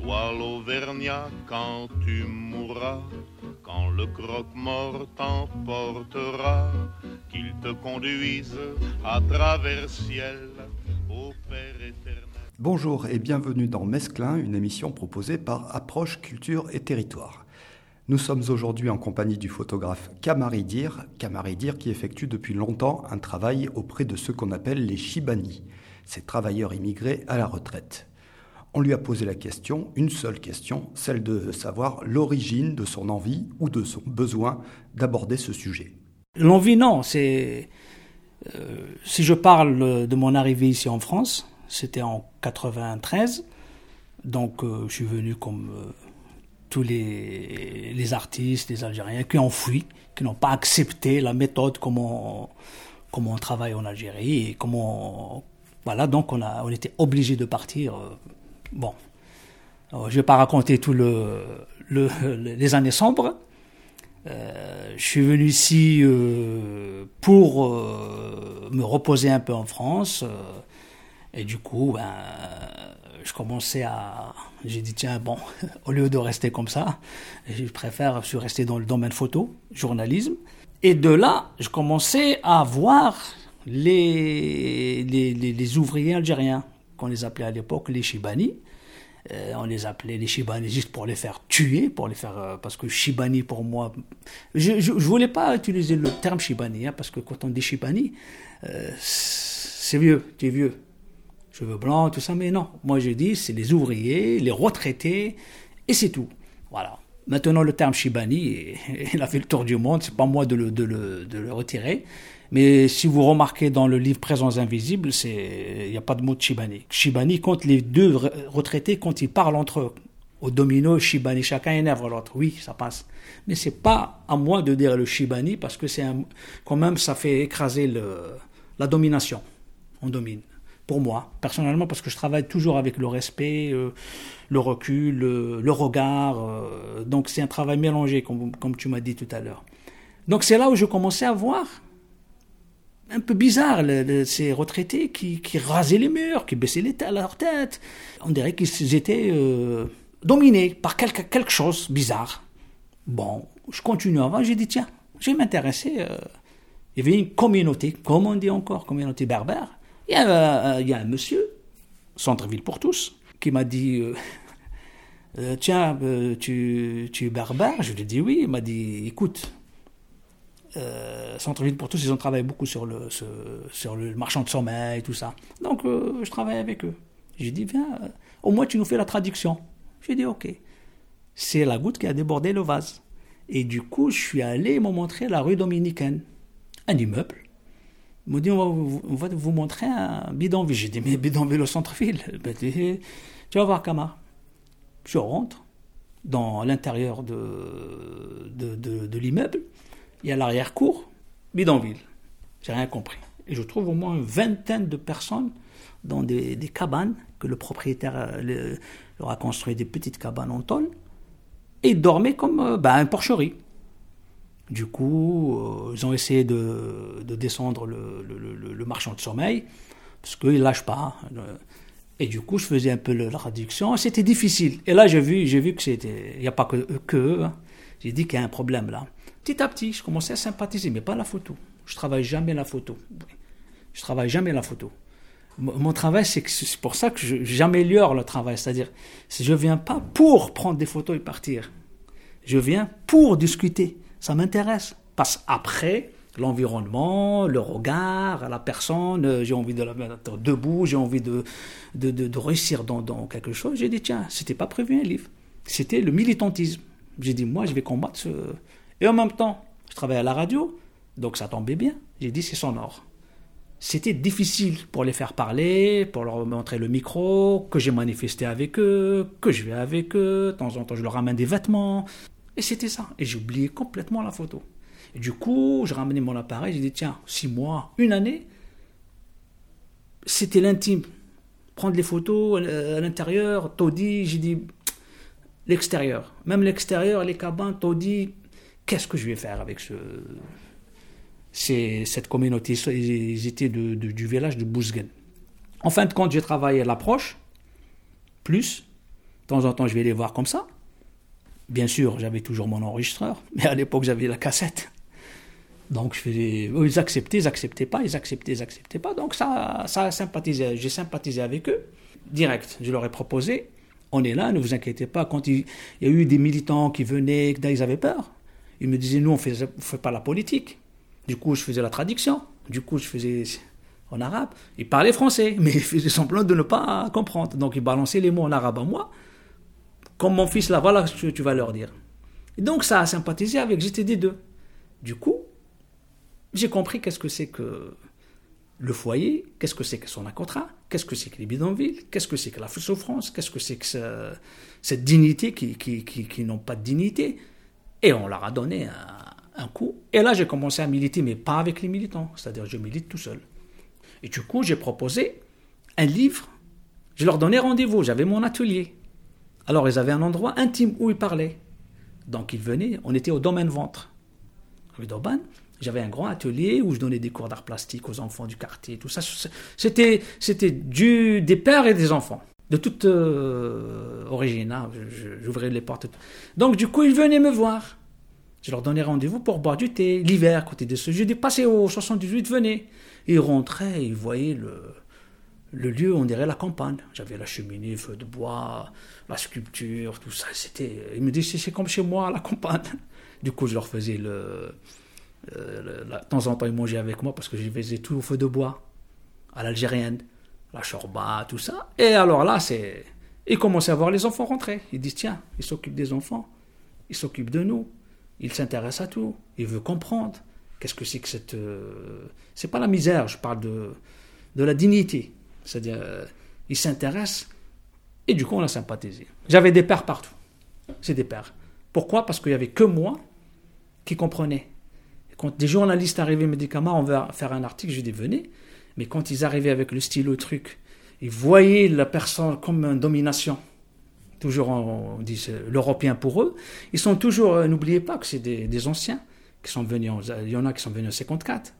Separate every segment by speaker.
Speaker 1: Toi l'Auvergnat, quand tu mourras, quand le croque-mort t'emportera, qu'il te conduise à travers ciel au Père éternel.
Speaker 2: Bonjour et bienvenue dans Mesclin, une émission proposée par Approche Culture et Territoire. Nous sommes aujourd'hui en compagnie du photographe Kamari Dir, Kamari Dir qui effectue depuis longtemps un travail auprès de ceux qu'on appelle les Shibani, ces travailleurs immigrés à la retraite. On lui a posé la question, une seule question, celle de savoir l'origine de son envie ou de son besoin d'aborder ce sujet.
Speaker 3: L'envie, non. C'est euh, si je parle de mon arrivée ici en France, c'était en 93. Donc, euh, je suis venu comme euh, tous les, artistes, les Algériens qui ont fui, qui n'ont pas accepté la méthode comment comment on travaille en Algérie et comment voilà. Donc, on a on était obligé de partir. Euh, bon, Alors, je vais pas raconter tout le, le les années sombres. Euh, je suis venu ici euh, pour euh, me reposer un peu en France. euh, et du coup, ben, je commençais à... J'ai dit, tiens, bon, au lieu de rester comme ça, je préfère, je suis dans le domaine photo, journalisme. Et de là, je commençais à voir les, les ouvriers algériens, qu'on les appelait à l'époque les Chibani. Euh, on les appelait les Shibani juste pour les faire tuer, pour les faire euh, parce que Shibani pour moi, je, je voulais pas utiliser le terme Shibani hein, parce que quand on dit Shibani, euh, c'est vieux, tu es vieux, cheveux blancs, tout ça, mais non, moi je dis c'est les ouvriers, les retraités et c'est tout, voilà. Maintenant le terme Shibani, il a fait le tour du monde, c'est pas moi de le, retirer. Mais si vous remarquez dans le livre Présence invisible, il n'y a pas de mot de Shibani. Shibani compte les deux re- retraités quand ils parlent entre eux. Au domino, Shibani, chacun énerve l'autre. Oui, ça passe. Mais c'est pas à moi de dire le Shibani parce que c'est quand même ça fait écraser la domination. On domine. Pour moi, personnellement, parce que je travaille toujours avec le respect, euh, le recul, le, regard. euh, donc c'est un travail mélangé, comme, tu m'as dit tout à l'heure. Donc c'est là où je commençais à voir un peu bizarre, ces retraités qui, qui rasaient les murs, qui baissaient les leur tête. On dirait qu'ils étaient euh, dominés par quelque, quelque chose bizarre. Bon, je continue avant, j'ai dit, tiens, je vais m'intéresser. Il y avait une communauté, comme on dit encore, communauté berbère. Il y a, euh, il y a un monsieur, Centre-Ville pour tous, qui m'a dit, euh, euh, tiens, tu, tu es berbère Je lui ai dit oui. Il m'a dit, écoute, euh, Centre-Ville pour tous, ils ont travaillé beaucoup sur le, sur le marchand de sommeil, tout ça. Donc, je travaille avec eux. J'ai dit, viens, au moins tu nous fais la traduction. J'ai dit, ok. C'est la goutte qui a débordé le vase. Et du coup, je suis allé, ils m'ont montré la rue dominicaine, un immeuble. Ils m'ont dit, on va, vous, montrer un bidonville. J'ai dit, mais bidonville au centre-ville Tu vas voir, Kamar. Je rentre dans l'intérieur de, de, l'immeuble. Il y a l'arrière-cour, bidonville. J'ai rien compris. Et je trouve au moins une vingtaine de personnes dans des, cabanes que le propriétaire euh, le- leur a construit des petites cabanes en tôle. Et ils dormaient comme euh, ben, une porcherie. Du coup, euh, ils ont essayé de, de descendre le, le- le- marchand de sommeil, parce qu'ils ne lâchent pas. hein. Et du coup, je faisais un peu la traduction. C'était difficile. Et là, j'ai vu, j'ai vu que c'était. Il n'y a pas que, que hein. J'ai dit qu'il y a un problème là. Petit à petit, je commençais à sympathiser, mais pas la photo. Je travaille jamais la photo. Je travaille jamais la photo. Mon travail, c'est pour ça que j'améliore le travail. C'est-à-dire, je viens pas pour prendre des photos et partir. Je viens pour discuter. Ça m'intéresse. Parce qu'après, l'environnement, le regard, la personne, euh, j'ai envie de la mettre debout, j'ai envie de, de, réussir dans, quelque chose. J'ai dit, tiens, c'était pas prévu un livre. C'était le militantisme. J'ai dit, moi, je vais combattre ce... Et en même temps, je travaille à la radio, donc ça tombait bien. J'ai dit, c'est sonore. C'était difficile pour les faire parler, pour leur montrer le micro, que j'ai manifesté avec eux, que je vais avec eux, de temps en temps je leur ramène des vêtements. Et c'était ça. Et j'ai oublié complètement la photo. Et du coup, j'ai ramené mon appareil, j'ai dit, tiens, six mois, une année, c'était l'intime. Prendre les photos euh, à l'intérieur, Todi, j'ai dit, l'extérieur. Même l'extérieur, les cabins, Todi, qu'est-ce que je vais faire avec ce... C'est cette communauté, ils étaient du village de Bouzgen. En fin de compte, j'ai travaillé à l'approche, plus. De temps en temps, je vais les voir comme ça. Bien sûr, j'avais toujours mon enregistreur, mais à l'époque, j'avais la cassette. Donc je faisais, ils acceptaient, ils acceptaient pas, ils acceptaient, ils acceptaient pas. Donc ça, ça sympathisé, j'ai sympathisé avec eux, direct. Je leur ai proposé, on est là, ne vous inquiétez pas. Quand il, y a eu des militants qui venaient, ils avaient peur. Ils me disaient, nous, on ne fait pas la politique. Du coup, je faisais la traduction. Du coup, je faisais en arabe. Ils parlaient français, mais ils faisaient semblant de ne pas comprendre. Donc, ils balançaient les mots en arabe à moi. Comme mon fils là, voilà ce que tu vas leur dire. Et donc, ça a sympathisé avec, j'étais des deux. Du coup, j'ai compris qu'est-ce que c'est que le foyer, qu'est-ce que c'est que son contrat, qu'est-ce que c'est que les bidonvilles, qu'est-ce que c'est que la souffrance, qu'est-ce que c'est que cette dignité qui, qui, qui, n'ont pas de dignité. Et on leur a donné un, un coup. Et là, j'ai commencé à militer, mais pas avec les militants, c'est-à-dire je milite tout seul. Et du coup, j'ai proposé un livre. Je leur donnais rendez-vous, j'avais mon atelier. Alors, ils avaient un endroit intime où ils parlaient. Donc, ils venaient, on était au domaine ventre, rue d'Aubagne. J'avais un grand atelier où je donnais des cours d'art plastique aux enfants du quartier, tout ça. C'était, c'était du, des pères et des enfants, de toute euh, origine. Hein. J'ouvrais les portes. Donc, du coup, ils venaient me voir. Je leur donnais rendez-vous pour boire du thé, l'hiver, côté de ce. Je dis, passez au 78, venez. ils rentraient, ils voyaient le, le lieu, on dirait la campagne. J'avais la cheminée, feu de bois, la sculpture, tout ça. C'était, ils me disaient, c'est comme chez moi, la campagne. Du coup, je leur faisais le, euh, de temps en temps, ils mangeaient avec moi parce que je faisais tout au feu de bois, à l'algérienne, la chorba, tout ça. Et alors là, c'est. Ils commençaient à voir les enfants rentrer. Ils disent tiens, ils s'occupent des enfants, ils s'occupent de nous, ils s'intéressent à tout, ils veulent comprendre. Qu'est-ce que c'est que cette. Euh, c'est pas la misère, je parle de, de la dignité. C'est-à-dire, euh, ils s'intéressent et du coup, on a sympathisé. J'avais des pères partout. C'est des pères. Pourquoi? Parce qu'il n'y avait que moi qui comprenais. Quand des journalistes arrivaient disaient, on va faire un article, je dis, venez. Mais quand ils arrivaient avec le stylo truc, ils voyaient la personne comme une domination. Toujours, on dit l'européen pour eux. Ils sont toujours, euh, n'oubliez pas que c'est des, anciens qui sont venus, il y en a qui sont venus en 54,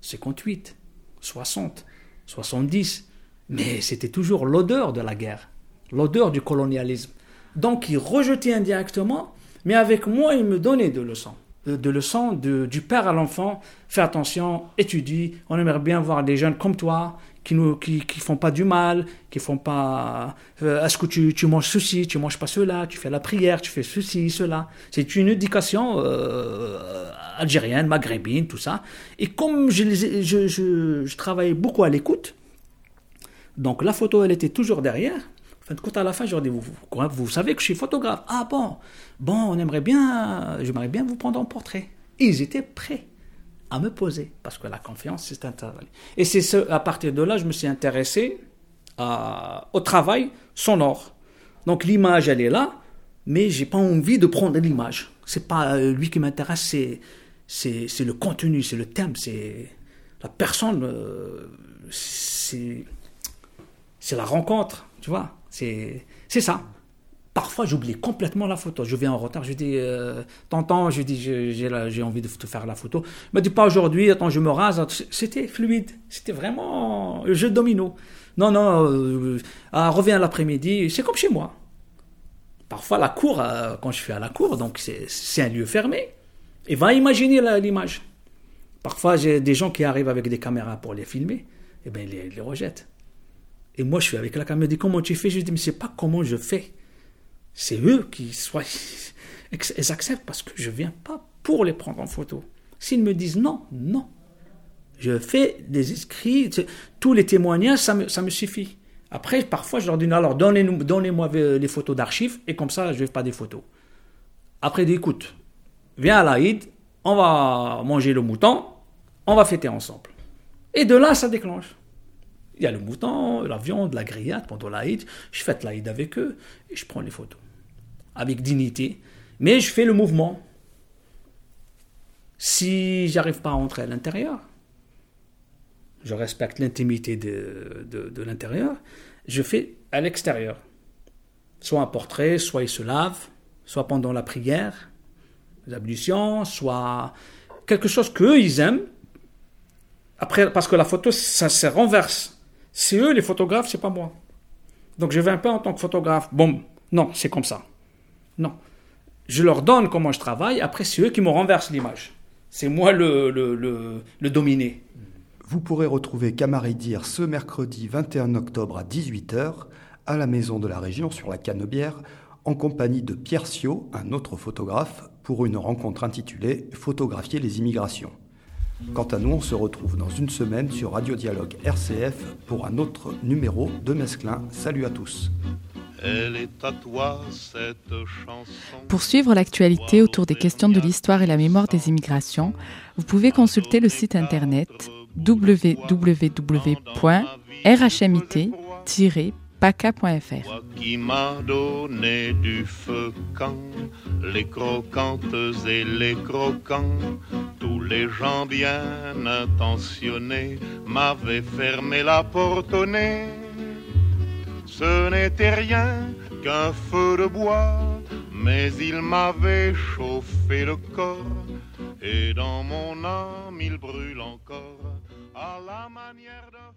Speaker 3: 58, 60, 70. Mais c'était toujours l'odeur de la guerre, l'odeur du colonialisme. Donc ils rejetaient indirectement, mais avec moi, ils me donnaient des leçons de leçons du père à l'enfant. Fais attention, étudie. On aimerait bien voir des jeunes comme toi qui ne qui, qui, font pas du mal, qui font pas. Euh, est-ce que tu, tu, manges ceci, tu manges pas cela, tu fais la prière, tu fais ceci, cela. C'est une éducation euh, algérienne, maghrébine, tout ça. Et comme je, je, je, je travaillais beaucoup à l'écoute, donc la photo, elle était toujours derrière fin de compte, à la fin, je leur dis, vous, vous, savez que je suis photographe? Ah bon, bon, on aimerait bien, j'aimerais bien vous prendre en portrait. ils étaient prêts à me poser, parce que la confiance s'est intervenue. Et c'est ce, à partir de là, je me suis intéressé au travail sonore. Donc l'image, elle est là, mais j'ai pas envie de prendre l'image. C'est pas euh, lui qui m'intéresse, c'est, c'est, c'est le contenu, c'est le thème, c'est la personne, euh, c'est, c'est la rencontre, tu vois. C'est ça. Parfois, j'oublie complètement la photo. Je viens en retard, je dis, euh, t'entends, je dis, j'ai envie de te faire la photo. Me dit, pas aujourd'hui, attends, je me rase. C'était fluide. C'était vraiment le jeu domino. Non, non, euh, ah, reviens l'après-midi. C'est comme chez moi. Parfois, la cour, euh, quand je suis à la cour, donc c'est un lieu fermé. Et va imaginer l'image. Parfois, j'ai des gens qui arrivent avec des caméras pour les filmer. Et eh bien, ils les, les rejettent. Et moi, je suis avec la caméra, dit comment tu fais? Je dis, mais c'est pas comment je fais. C'est eux qui soient. Ils acceptent parce que je viens pas pour les prendre en photo. S'ils me disent non, non. Je fais des écrits, tous les témoignages, ça me, ça me suffit. Après, parfois, je leur dis, alors donnez-moi les photos d'archives, et comme ça, je ne fais pas des photos. Après, ils disent, écoute, viens à l'Aïd, on va manger le mouton, on va fêter ensemble. Et de là, ça déclenche. Il y a le mouton, la viande, la grillade pendant l'Aïd. Je fête l'Aïd avec eux et je prends les photos. Avec dignité. Mais je fais le mouvement. Si j'arrive pas à entrer à l'intérieur, je respecte l'intimité de, de, l'intérieur, je fais à l'extérieur. Soit un portrait, soit il se lave, soit pendant la prière, l'ablution, soit quelque chose qu'eux, ils aiment. Après, parce que la photo, ça se renverse. C'est eux les photographes, c'est pas moi. Donc je vais pas en tant que photographe. Bon, non, c'est comme ça. Non. Je leur donne comment je travaille, après c'est eux qui me renversent l'image. C'est moi le, le, le, le dominé.
Speaker 2: Vous pourrez retrouver Camaridir ce mercredi 21 octobre à 18h à la Maison de la Région sur la Canebière en compagnie de Pierre Sio, un autre photographe, pour une rencontre intitulée Photographier les immigrations. Quant à nous, on se retrouve dans une semaine sur Radio Dialogue RCF pour un autre numéro de Mesclin. Salut à tous.
Speaker 4: Pour suivre l'actualité autour des questions de l'histoire et la mémoire des immigrations, vous pouvez consulter le site internet www.rhmit-paca.fr.
Speaker 1: Qui m'a donné du feu quand les croquantes et les croquants, tous les gens bien intentionnés m'avaient fermé la porte au nez. Ce n'était rien qu'un feu de bois, mais il m'avait chauffé le corps, et dans mon âme il brûle encore à la manière d'un